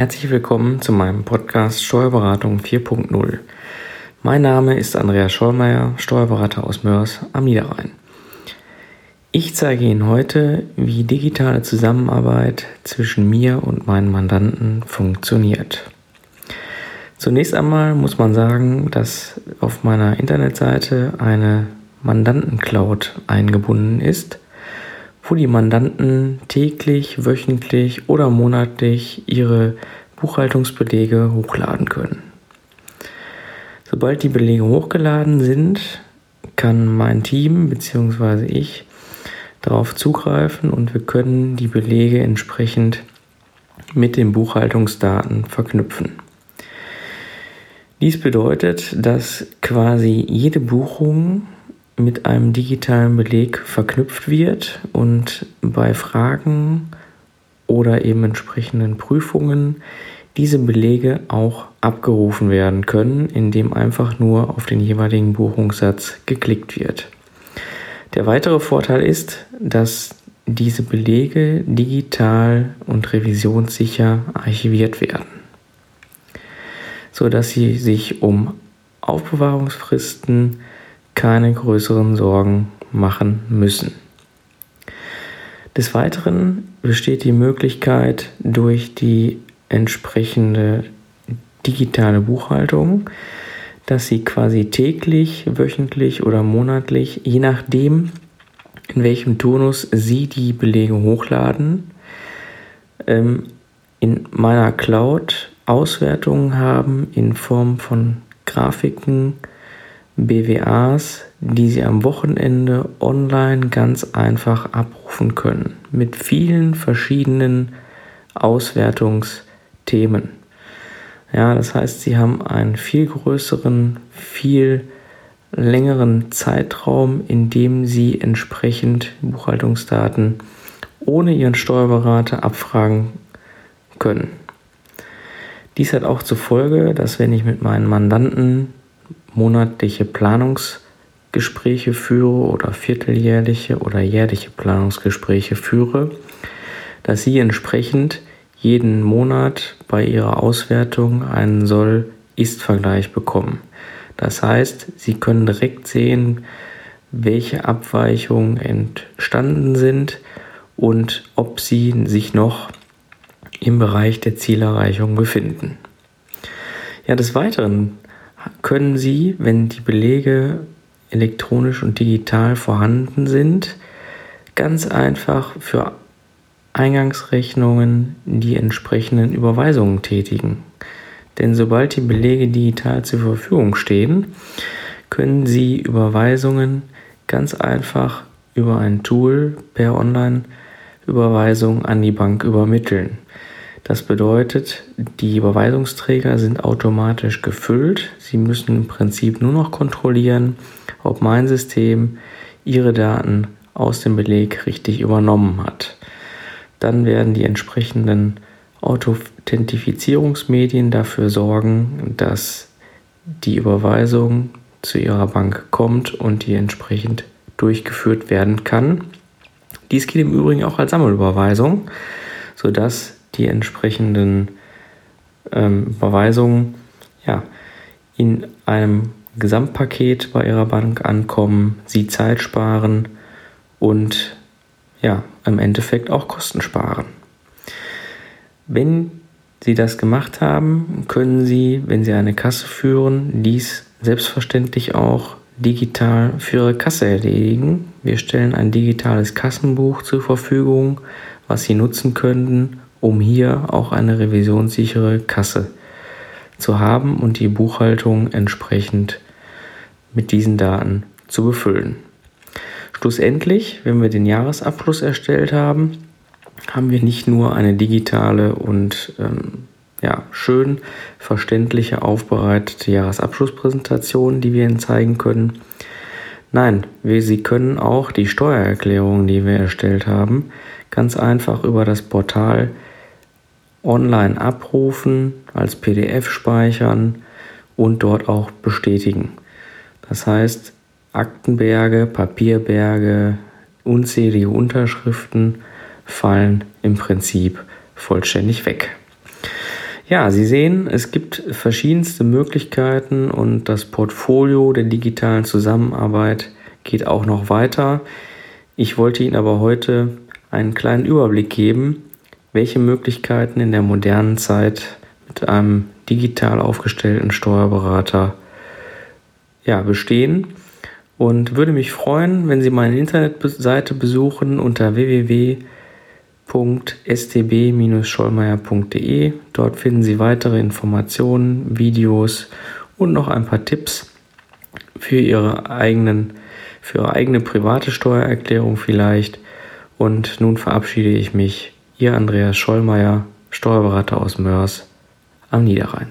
Herzlich willkommen zu meinem Podcast Steuerberatung 4.0. Mein Name ist Andreas Schollmeier, Steuerberater aus Mörs am Niederrhein. Ich zeige Ihnen heute, wie digitale Zusammenarbeit zwischen mir und meinen Mandanten funktioniert. Zunächst einmal muss man sagen, dass auf meiner Internetseite eine Mandantencloud eingebunden ist wo die Mandanten täglich, wöchentlich oder monatlich ihre Buchhaltungsbelege hochladen können. Sobald die Belege hochgeladen sind, kann mein Team bzw. ich darauf zugreifen und wir können die Belege entsprechend mit den Buchhaltungsdaten verknüpfen. Dies bedeutet, dass quasi jede Buchung mit einem digitalen Beleg verknüpft wird und bei Fragen oder eben entsprechenden Prüfungen diese Belege auch abgerufen werden können, indem einfach nur auf den jeweiligen Buchungssatz geklickt wird. Der weitere Vorteil ist, dass diese Belege digital und revisionssicher archiviert werden, sodass sie sich um Aufbewahrungsfristen keine größeren Sorgen machen müssen. Des Weiteren besteht die Möglichkeit durch die entsprechende digitale Buchhaltung, dass Sie quasi täglich, wöchentlich oder monatlich, je nachdem, in welchem Turnus Sie die Belege hochladen, ähm, in meiner Cloud Auswertungen haben in Form von Grafiken, BWAs, die Sie am Wochenende online ganz einfach abrufen können. Mit vielen verschiedenen Auswertungsthemen. Ja, das heißt, Sie haben einen viel größeren, viel längeren Zeitraum, in dem Sie entsprechend Buchhaltungsdaten ohne Ihren Steuerberater abfragen können. Dies hat auch zur Folge, dass wenn ich mit meinen Mandanten monatliche Planungsgespräche führe oder vierteljährliche oder jährliche Planungsgespräche führe, dass Sie entsprechend jeden Monat bei Ihrer Auswertung einen Soll-Ist-Vergleich bekommen. Das heißt, Sie können direkt sehen, welche Abweichungen entstanden sind und ob sie sich noch im Bereich der Zielerreichung befinden. Ja, des Weiteren können Sie, wenn die Belege elektronisch und digital vorhanden sind, ganz einfach für Eingangsrechnungen die entsprechenden Überweisungen tätigen. Denn sobald die Belege digital zur Verfügung stehen, können Sie Überweisungen ganz einfach über ein Tool per Online-Überweisung an die Bank übermitteln. Das bedeutet, die Überweisungsträger sind automatisch gefüllt. Sie müssen im Prinzip nur noch kontrollieren, ob mein System Ihre Daten aus dem Beleg richtig übernommen hat. Dann werden die entsprechenden Authentifizierungsmedien dafür sorgen, dass die Überweisung zu Ihrer Bank kommt und die entsprechend durchgeführt werden kann. Dies geht im Übrigen auch als Sammelüberweisung, sodass die entsprechenden ähm, Überweisungen ja, in einem Gesamtpaket bei Ihrer Bank ankommen, Sie Zeit sparen und ja, im Endeffekt auch Kosten sparen. Wenn Sie das gemacht haben, können Sie, wenn Sie eine Kasse führen, dies selbstverständlich auch digital für Ihre Kasse erledigen. Wir stellen ein digitales Kassenbuch zur Verfügung, was Sie nutzen können, um hier auch eine revisionssichere Kasse zu haben und die Buchhaltung entsprechend mit diesen Daten zu befüllen. Schlussendlich, wenn wir den Jahresabschluss erstellt haben, haben wir nicht nur eine digitale und ähm, ja, schön verständliche, aufbereitete Jahresabschlusspräsentation, die wir Ihnen zeigen können. Nein, wir, Sie können auch die Steuererklärung, die wir erstellt haben, ganz einfach über das Portal online abrufen, als PDF speichern und dort auch bestätigen. Das heißt, Aktenberge, Papierberge, unzählige Unterschriften fallen im Prinzip vollständig weg. Ja, Sie sehen, es gibt verschiedenste Möglichkeiten und das Portfolio der digitalen Zusammenarbeit geht auch noch weiter. Ich wollte Ihnen aber heute einen kleinen Überblick geben, welche Möglichkeiten in der modernen Zeit mit einem digital aufgestellten Steuerberater ja, bestehen und würde mich freuen, wenn Sie meine Internetseite besuchen unter www.stb-schollmeier.de. Dort finden Sie weitere Informationen, Videos und noch ein paar Tipps für Ihre eigenen, für Ihre eigene private Steuererklärung vielleicht. Und nun verabschiede ich mich. Ihr Andreas Schollmeier, Steuerberater aus Mörs am Niederrhein.